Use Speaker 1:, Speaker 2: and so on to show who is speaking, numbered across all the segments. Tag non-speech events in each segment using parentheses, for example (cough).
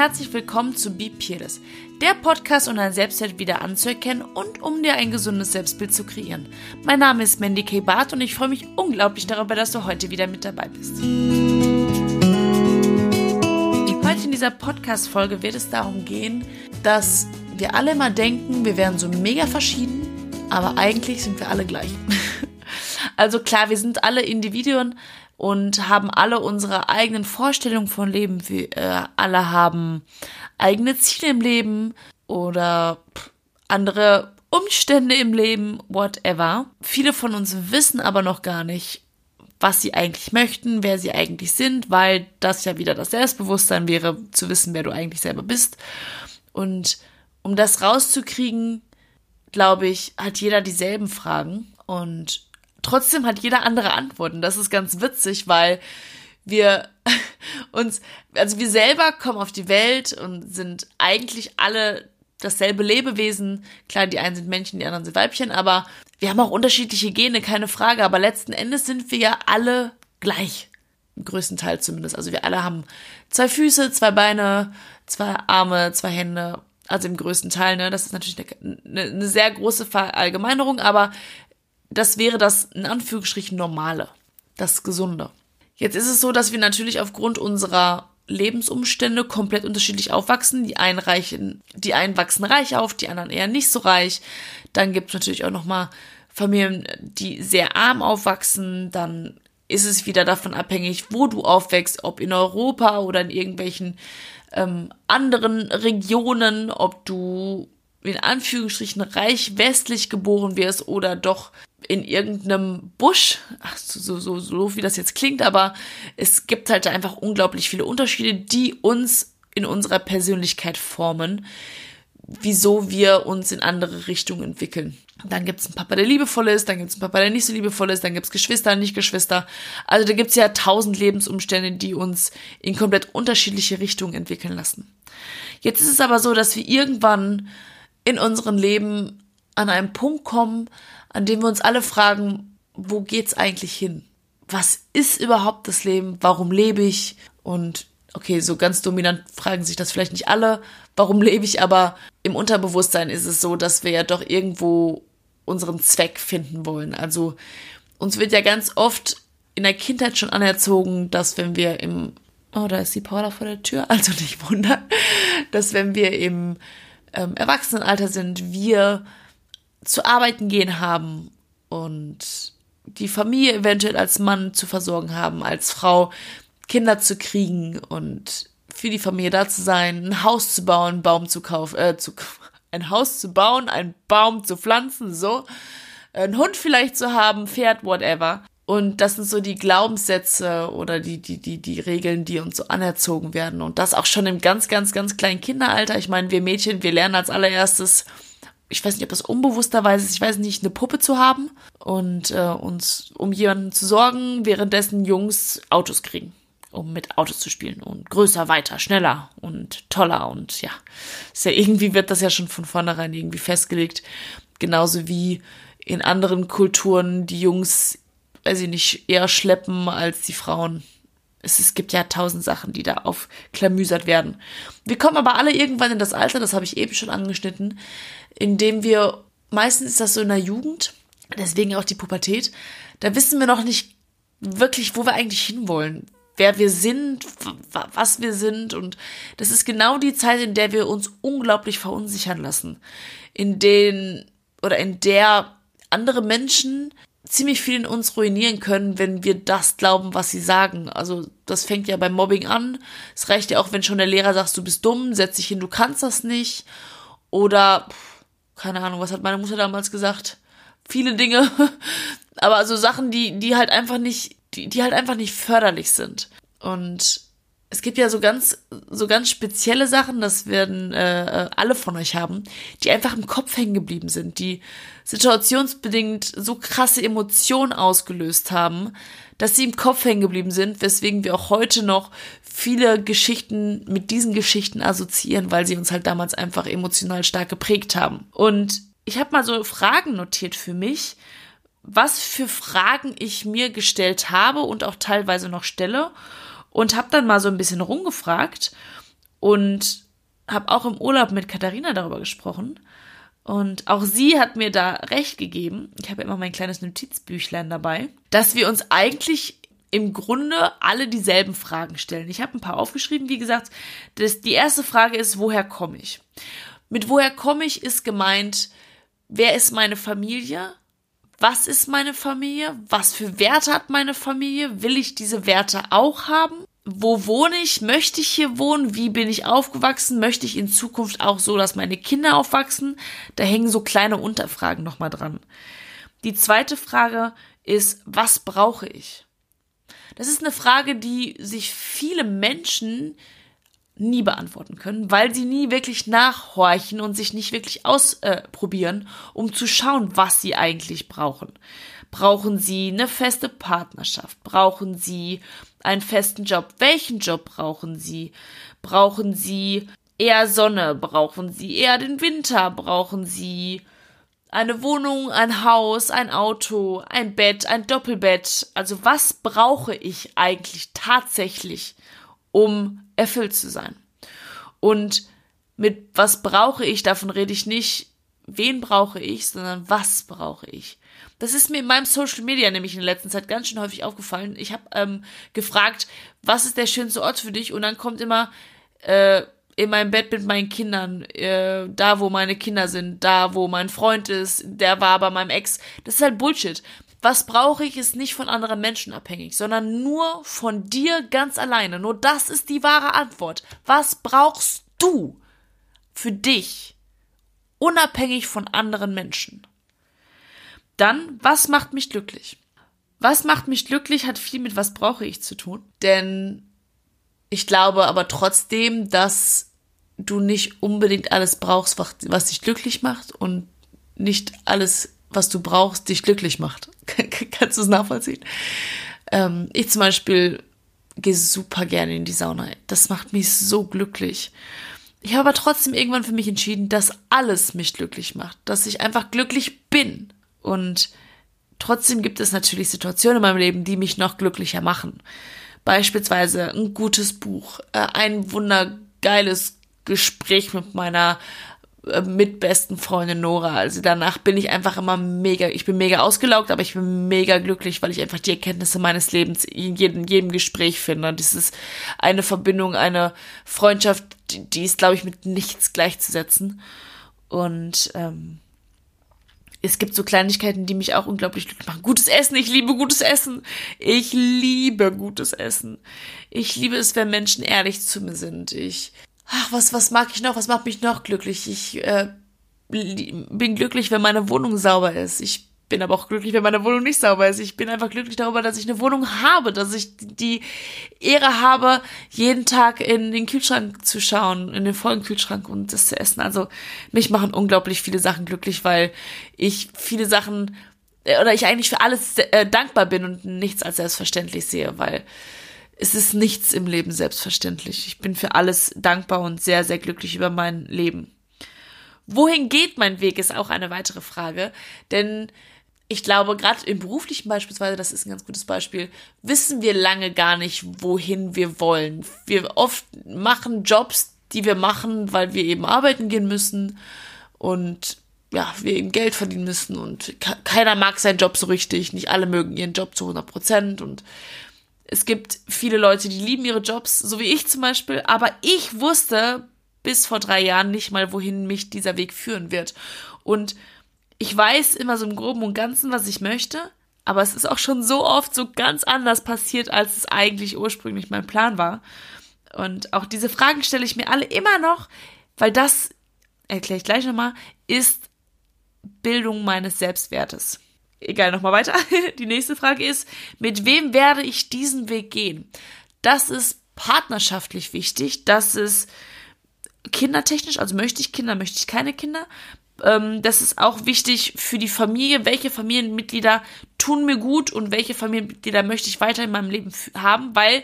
Speaker 1: herzlich willkommen zu Be Peerless, der Podcast, um dein Selbstwert wieder anzuerkennen und um dir ein gesundes Selbstbild zu kreieren. Mein Name ist Mandy K. Barth und ich freue mich unglaublich darüber, dass du heute wieder mit dabei bist. Heute in dieser Podcast-Folge wird es darum gehen, dass wir alle immer denken, wir wären so mega verschieden, aber eigentlich sind wir alle gleich. Also klar, wir sind alle Individuen, und haben alle unsere eigenen Vorstellungen von Leben. Wir äh, alle haben eigene Ziele im Leben oder andere Umstände im Leben, whatever. Viele von uns wissen aber noch gar nicht, was sie eigentlich möchten, wer sie eigentlich sind, weil das ja wieder das Selbstbewusstsein wäre, zu wissen, wer du eigentlich selber bist. Und um das rauszukriegen, glaube ich, hat jeder dieselben Fragen und trotzdem hat jeder andere Antworten. Das ist ganz witzig, weil wir (laughs) uns, also wir selber kommen auf die Welt und sind eigentlich alle dasselbe Lebewesen. Klar, die einen sind Männchen, die anderen sind Weibchen, aber wir haben auch unterschiedliche Gene, keine Frage. Aber letzten Endes sind wir ja alle gleich. Im größten Teil zumindest. Also wir alle haben zwei Füße, zwei Beine, zwei Arme, zwei Hände. Also im größten Teil, ne? Das ist natürlich eine, eine, sehr große Verallgemeinerung, aber das wäre das in Anführungsstrichen normale, das Gesunde. Jetzt ist es so, dass wir natürlich aufgrund unserer Lebensumstände komplett unterschiedlich aufwachsen. Die einen reichen, die einen wachsen reich auf, die anderen eher nicht so reich. Dann gibt es natürlich auch nochmal Familien, die sehr arm aufwachsen. Dann ist es wieder davon abhängig, wo du aufwächst, ob in Europa oder in irgendwelchen ähm, anderen Regionen, ob du in Anführungsstrichen reich westlich geboren wirst oder doch in irgendeinem Busch, ach, so, so, so so wie das jetzt klingt, aber es gibt halt einfach unglaublich viele Unterschiede, die uns in unserer Persönlichkeit formen, wieso wir uns in andere Richtungen entwickeln. Dann gibt's einen Papa, der liebevoll ist, dann gibt's einen Papa, der nicht so liebevoll ist, dann gibt's Geschwister, nicht Geschwister. Also da gibt's ja tausend Lebensumstände, die uns in komplett unterschiedliche Richtungen entwickeln lassen. Jetzt ist es aber so, dass wir irgendwann in unserem Leben an einen Punkt kommen, an dem wir uns alle fragen, wo geht's eigentlich hin? Was ist überhaupt das Leben? Warum lebe ich? Und okay, so ganz dominant fragen sich das vielleicht nicht alle, warum lebe ich, aber im Unterbewusstsein ist es so, dass wir ja doch irgendwo unseren Zweck finden wollen. Also uns wird ja ganz oft in der Kindheit schon anerzogen, dass wenn wir im Oh, da ist die Paula vor der Tür. Also nicht wundern, (laughs) dass wenn wir im ähm, Erwachsenenalter sind, wir zu arbeiten gehen haben und die Familie eventuell als Mann zu versorgen haben, als Frau Kinder zu kriegen und für die Familie da zu sein, ein Haus zu bauen, einen Baum zu kaufen, äh, zu, (laughs) ein Haus zu bauen, einen Baum zu pflanzen, so, ein Hund vielleicht zu haben, Pferd, whatever. Und das sind so die Glaubenssätze oder die, die, die, die Regeln, die uns so anerzogen werden. Und das auch schon im ganz, ganz, ganz kleinen Kinderalter. Ich meine, wir Mädchen, wir lernen als allererstes ich weiß nicht, ob das unbewussterweise ist, ich weiß nicht, eine Puppe zu haben und äh, uns um jemanden zu sorgen, währenddessen Jungs Autos kriegen, um mit Autos zu spielen und größer, weiter, schneller und toller und ja, ist ja irgendwie wird das ja schon von vornherein irgendwie festgelegt, genauso wie in anderen Kulturen die Jungs, weiß ich nicht, eher schleppen als die Frauen. Es, es gibt ja tausend Sachen, die da aufklamüsert werden. Wir kommen aber alle irgendwann in das Alter, das habe ich eben schon angeschnitten, in dem wir, meistens ist das so in der Jugend, deswegen auch die Pubertät, da wissen wir noch nicht wirklich, wo wir eigentlich hinwollen, wer wir sind, was wir sind und das ist genau die Zeit, in der wir uns unglaublich verunsichern lassen, in den oder in der andere Menschen ziemlich viel in uns ruinieren können, wenn wir das glauben, was sie sagen. Also das fängt ja beim Mobbing an. Es reicht ja auch, wenn schon der Lehrer sagt, du bist dumm, setz dich hin, du kannst das nicht. Oder keine Ahnung, was hat meine Mutter damals gesagt? Viele Dinge. (laughs) Aber also Sachen, die, die halt einfach nicht, die, die halt einfach nicht förderlich sind. Und es gibt ja so ganz, so ganz spezielle Sachen, das werden äh, alle von euch haben, die einfach im Kopf hängen geblieben sind, die situationsbedingt so krasse Emotionen ausgelöst haben, dass sie im Kopf hängen geblieben sind, weswegen wir auch heute noch viele Geschichten mit diesen Geschichten assoziieren, weil sie uns halt damals einfach emotional stark geprägt haben. Und ich habe mal so Fragen notiert für mich, was für Fragen ich mir gestellt habe und auch teilweise noch stelle und habe dann mal so ein bisschen rumgefragt und habe auch im Urlaub mit Katharina darüber gesprochen. Und auch sie hat mir da recht gegeben. Ich habe ja immer mein kleines Notizbüchlein dabei, dass wir uns eigentlich im Grunde alle dieselben Fragen stellen. Ich habe ein paar aufgeschrieben, wie gesagt. Das, die erste Frage ist, woher komme ich? Mit woher komme ich ist gemeint, wer ist meine Familie? Was ist meine Familie? Was für Werte hat meine Familie? Will ich diese Werte auch haben? Wo wohne ich? Möchte ich hier wohnen? Wie bin ich aufgewachsen? Möchte ich in Zukunft auch so, dass meine Kinder aufwachsen? Da hängen so kleine Unterfragen nochmal dran. Die zweite Frage ist, was brauche ich? Das ist eine Frage, die sich viele Menschen nie beantworten können, weil sie nie wirklich nachhorchen und sich nicht wirklich ausprobieren, um zu schauen, was sie eigentlich brauchen. Brauchen sie eine feste Partnerschaft? Brauchen sie einen festen Job? Welchen Job brauchen sie? Brauchen sie eher Sonne? Brauchen sie eher den Winter? Brauchen sie eine Wohnung, ein Haus, ein Auto, ein Bett, ein Doppelbett. Also was brauche ich eigentlich tatsächlich, um erfüllt zu sein? Und mit was brauche ich, davon rede ich nicht, wen brauche ich, sondern was brauche ich. Das ist mir in meinem Social Media nämlich in der letzten Zeit ganz schön häufig aufgefallen. Ich habe ähm, gefragt, was ist der schönste Ort für dich? Und dann kommt immer, äh, in meinem Bett mit meinen Kindern, äh, da wo meine Kinder sind, da wo mein Freund ist, der war bei meinem Ex. Das ist halt Bullshit. Was brauche ich, ist nicht von anderen Menschen abhängig, sondern nur von dir ganz alleine. Nur das ist die wahre Antwort. Was brauchst du für dich, unabhängig von anderen Menschen? Dann, was macht mich glücklich? Was macht mich glücklich, hat viel mit was brauche ich zu tun. Denn ich glaube aber trotzdem, dass du nicht unbedingt alles brauchst, was, dich glücklich macht und nicht alles, was du brauchst, dich glücklich macht. (laughs) Kannst du es nachvollziehen? Ähm, ich zum Beispiel gehe super gerne in die Sauna. Das macht mich so glücklich. Ich habe aber trotzdem irgendwann für mich entschieden, dass alles mich glücklich macht, dass ich einfach glücklich bin. Und trotzdem gibt es natürlich Situationen in meinem Leben, die mich noch glücklicher machen. Beispielsweise ein gutes Buch, äh, ein wundergeiles Gespräch mit meiner äh, mitbesten Freundin Nora. Also danach bin ich einfach immer mega, ich bin mega ausgelaugt, aber ich bin mega glücklich, weil ich einfach die Erkenntnisse meines Lebens in jedem, jedem Gespräch finde. Und das ist eine Verbindung, eine Freundschaft, die, die ist, glaube ich, mit nichts gleichzusetzen. Und ähm, es gibt so Kleinigkeiten, die mich auch unglaublich glücklich machen. Gutes Essen, ich liebe gutes Essen. Ich liebe gutes Essen. Ich liebe es, wenn Menschen ehrlich zu mir sind. Ich ach, was, was mag ich noch, was macht mich noch glücklich? Ich äh, bin glücklich, wenn meine Wohnung sauber ist. Ich bin aber auch glücklich, wenn meine Wohnung nicht sauber ist. Ich bin einfach glücklich darüber, dass ich eine Wohnung habe, dass ich die Ehre habe, jeden Tag in den Kühlschrank zu schauen, in den vollen Kühlschrank und das zu essen. Also mich machen unglaublich viele Sachen glücklich, weil ich viele Sachen äh, oder ich eigentlich für alles äh, dankbar bin und nichts als selbstverständlich sehe, weil es ist nichts im Leben selbstverständlich. Ich bin für alles dankbar und sehr, sehr glücklich über mein Leben. Wohin geht mein Weg, ist auch eine weitere Frage. Denn ich glaube, gerade im beruflichen beispielsweise, das ist ein ganz gutes Beispiel, wissen wir lange gar nicht, wohin wir wollen. Wir oft machen Jobs, die wir machen, weil wir eben arbeiten gehen müssen und ja, wir eben Geld verdienen müssen und keiner mag seinen Job so richtig, nicht alle mögen ihren Job zu 100 Prozent und es gibt viele Leute, die lieben ihre Jobs, so wie ich zum Beispiel, aber ich wusste bis vor drei Jahren nicht mal, wohin mich dieser Weg führen wird. Und ich weiß immer so im Groben und Ganzen, was ich möchte, aber es ist auch schon so oft so ganz anders passiert, als es eigentlich ursprünglich mein Plan war. Und auch diese Fragen stelle ich mir alle immer noch, weil das, erkläre ich gleich nochmal, ist Bildung meines Selbstwertes egal, nochmal weiter. (laughs) Die nächste Frage ist, mit wem werde ich diesen Weg gehen? Das ist partnerschaftlich wichtig, das ist kindertechnisch, also möchte ich Kinder, möchte ich keine Kinder. Ähm, das ist auch wichtig für die Familie, welche Familienmitglieder tun mir gut und welche Familienmitglieder möchte ich weiter in meinem Leben haben, weil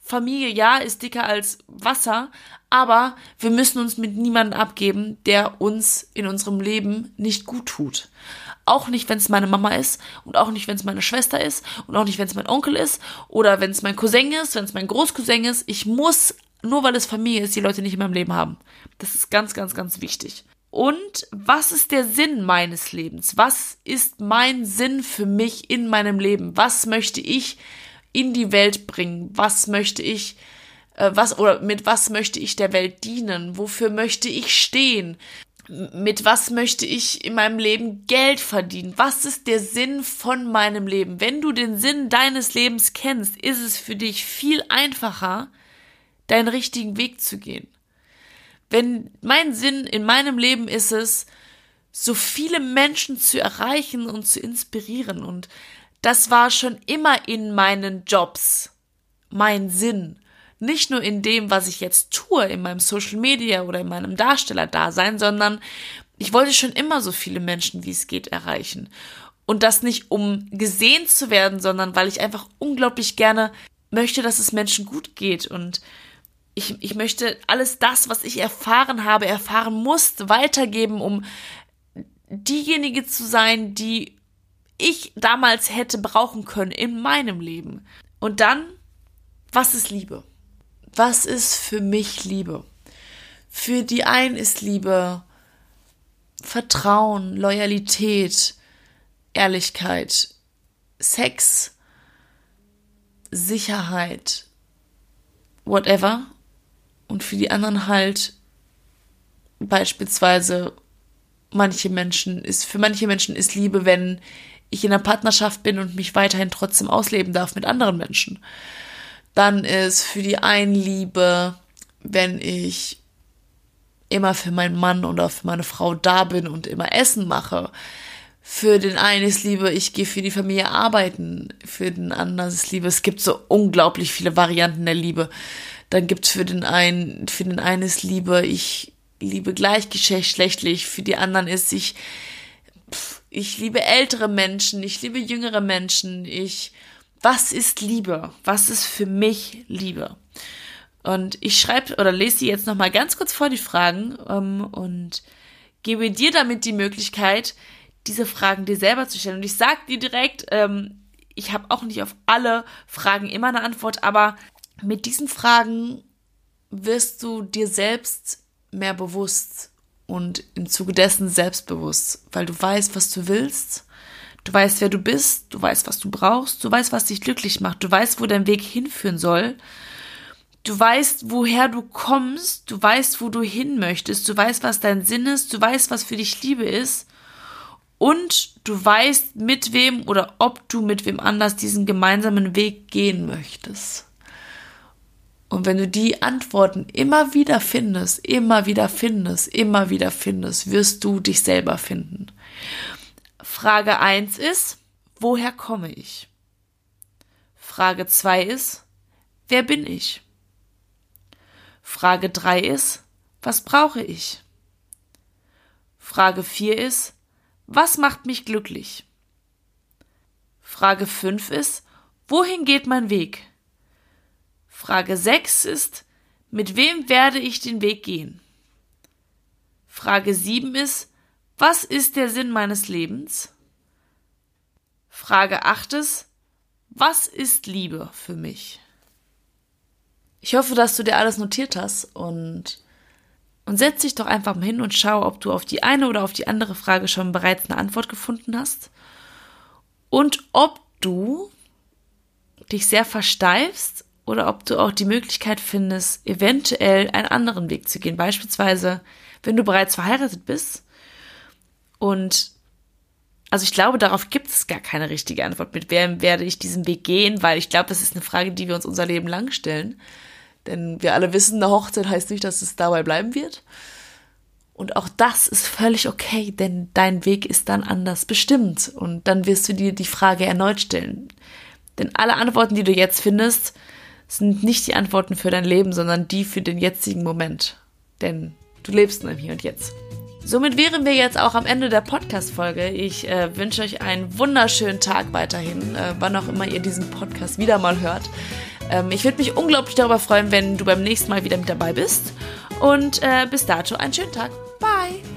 Speaker 1: Familie, ja, ist dicker als Wasser, aber wir müssen uns mit niemandem abgeben, der uns in unserem Leben nicht gut tut. Auch nicht, wenn es meine Mama ist und auch nicht, wenn es meine Schwester ist und auch nicht, wenn es mein Onkel ist oder wenn es mein Cousin ist, wenn es mein Großcousin ist. Ich muss nur weil es Familie ist, die Leute nicht in meinem Leben haben. Das ist ganz, ganz, ganz wichtig. Und was ist der Sinn meines Lebens? Was ist mein Sinn für mich in meinem Leben? Was möchte ich in die Welt bringen? Was möchte ich, äh, was oder mit was möchte ich der Welt dienen? Wofür möchte ich stehen? Mit was möchte ich in meinem Leben Geld verdienen? Was ist der Sinn von meinem Leben? Wenn du den Sinn deines Lebens kennst, ist es für dich viel einfacher, deinen richtigen Weg zu gehen. Wenn mein Sinn in meinem Leben ist es, so viele Menschen zu erreichen und zu inspirieren. Und das war schon immer in meinen Jobs mein Sinn. Nicht nur in dem, was ich jetzt tue, in meinem Social Media oder in meinem Darstellerdasein, sondern ich wollte schon immer so viele Menschen, wie es geht, erreichen. Und das nicht, um gesehen zu werden, sondern weil ich einfach unglaublich gerne möchte, dass es Menschen gut geht und ich, ich möchte alles das, was ich erfahren habe, erfahren musste, weitergeben, um diejenige zu sein, die ich damals hätte brauchen können in meinem Leben. Und dann, was ist Liebe? Was ist für mich Liebe? Für die einen ist Liebe Vertrauen, Loyalität, Ehrlichkeit, Sex, Sicherheit, whatever und für die anderen halt beispielsweise manche Menschen ist, für manche Menschen ist Liebe, wenn ich in einer Partnerschaft bin und mich weiterhin trotzdem ausleben darf mit anderen Menschen. Dann ist für die einen Liebe, wenn ich immer für meinen Mann oder für meine Frau da bin und immer Essen mache. Für den einen ist Liebe, ich gehe für die Familie arbeiten. Für den anderen ist Liebe, es gibt so unglaublich viele Varianten der Liebe. Dann gibt's für den einen, für den einen ist Liebe, ich liebe gleichgeschlechtlich, für die anderen ist ich, ich liebe ältere Menschen, ich liebe jüngere Menschen, ich, was ist Liebe? Was ist für mich Liebe? Und ich schreibe oder lese sie jetzt nochmal ganz kurz vor, die Fragen, ähm, und gebe dir damit die Möglichkeit, diese Fragen dir selber zu stellen. Und ich sag dir direkt, ähm, ich habe auch nicht auf alle Fragen immer eine Antwort, aber mit diesen Fragen wirst du dir selbst mehr bewusst und im Zuge dessen selbstbewusst, weil du weißt, was du willst, du weißt, wer du bist, du weißt, was du brauchst, du weißt, was dich glücklich macht, du weißt, wo dein Weg hinführen soll, du weißt, woher du kommst, du weißt, wo du hin möchtest, du weißt, was dein Sinn ist, du weißt, was für dich Liebe ist. Und du weißt, mit wem oder ob du mit wem anders diesen gemeinsamen Weg gehen möchtest. Und wenn du die Antworten immer wieder findest, immer wieder findest, immer wieder findest, wirst du dich selber finden. Frage eins ist, woher komme ich? Frage zwei ist, wer bin ich? Frage drei ist, was brauche ich? Frage vier ist, was macht mich glücklich? Frage fünf ist, wohin geht mein Weg? Frage 6 ist, mit wem werde ich den Weg gehen? Frage 7 ist, was ist der Sinn meines Lebens? Frage 8 ist, was ist Liebe für mich? Ich hoffe, dass du dir alles notiert hast und, und setz dich doch einfach mal hin und schau, ob du auf die eine oder auf die andere Frage schon bereits eine Antwort gefunden hast und ob du dich sehr versteifst oder ob du auch die Möglichkeit findest, eventuell einen anderen Weg zu gehen. Beispielsweise, wenn du bereits verheiratet bist und also ich glaube, darauf gibt es gar keine richtige Antwort. Mit wem werde ich diesen Weg gehen? Weil ich glaube, das ist eine Frage, die wir uns unser Leben lang stellen. Denn wir alle wissen, eine Hochzeit heißt nicht, dass es dabei bleiben wird. Und auch das ist völlig okay, denn dein Weg ist dann anders bestimmt. Und dann wirst du dir die Frage erneut stellen. Denn alle Antworten, die du jetzt findest, sind nicht die Antworten für dein Leben, sondern die für den jetzigen Moment. Denn du lebst nur im Hier und Jetzt. Somit wären wir jetzt auch am Ende der Podcast-Folge. Ich äh, wünsche euch einen wunderschönen Tag weiterhin, äh, wann auch immer ihr diesen Podcast wieder mal hört. Ähm, ich würde mich unglaublich darüber freuen, wenn du beim nächsten Mal wieder mit dabei bist. Und äh, bis dato einen schönen Tag. Bye!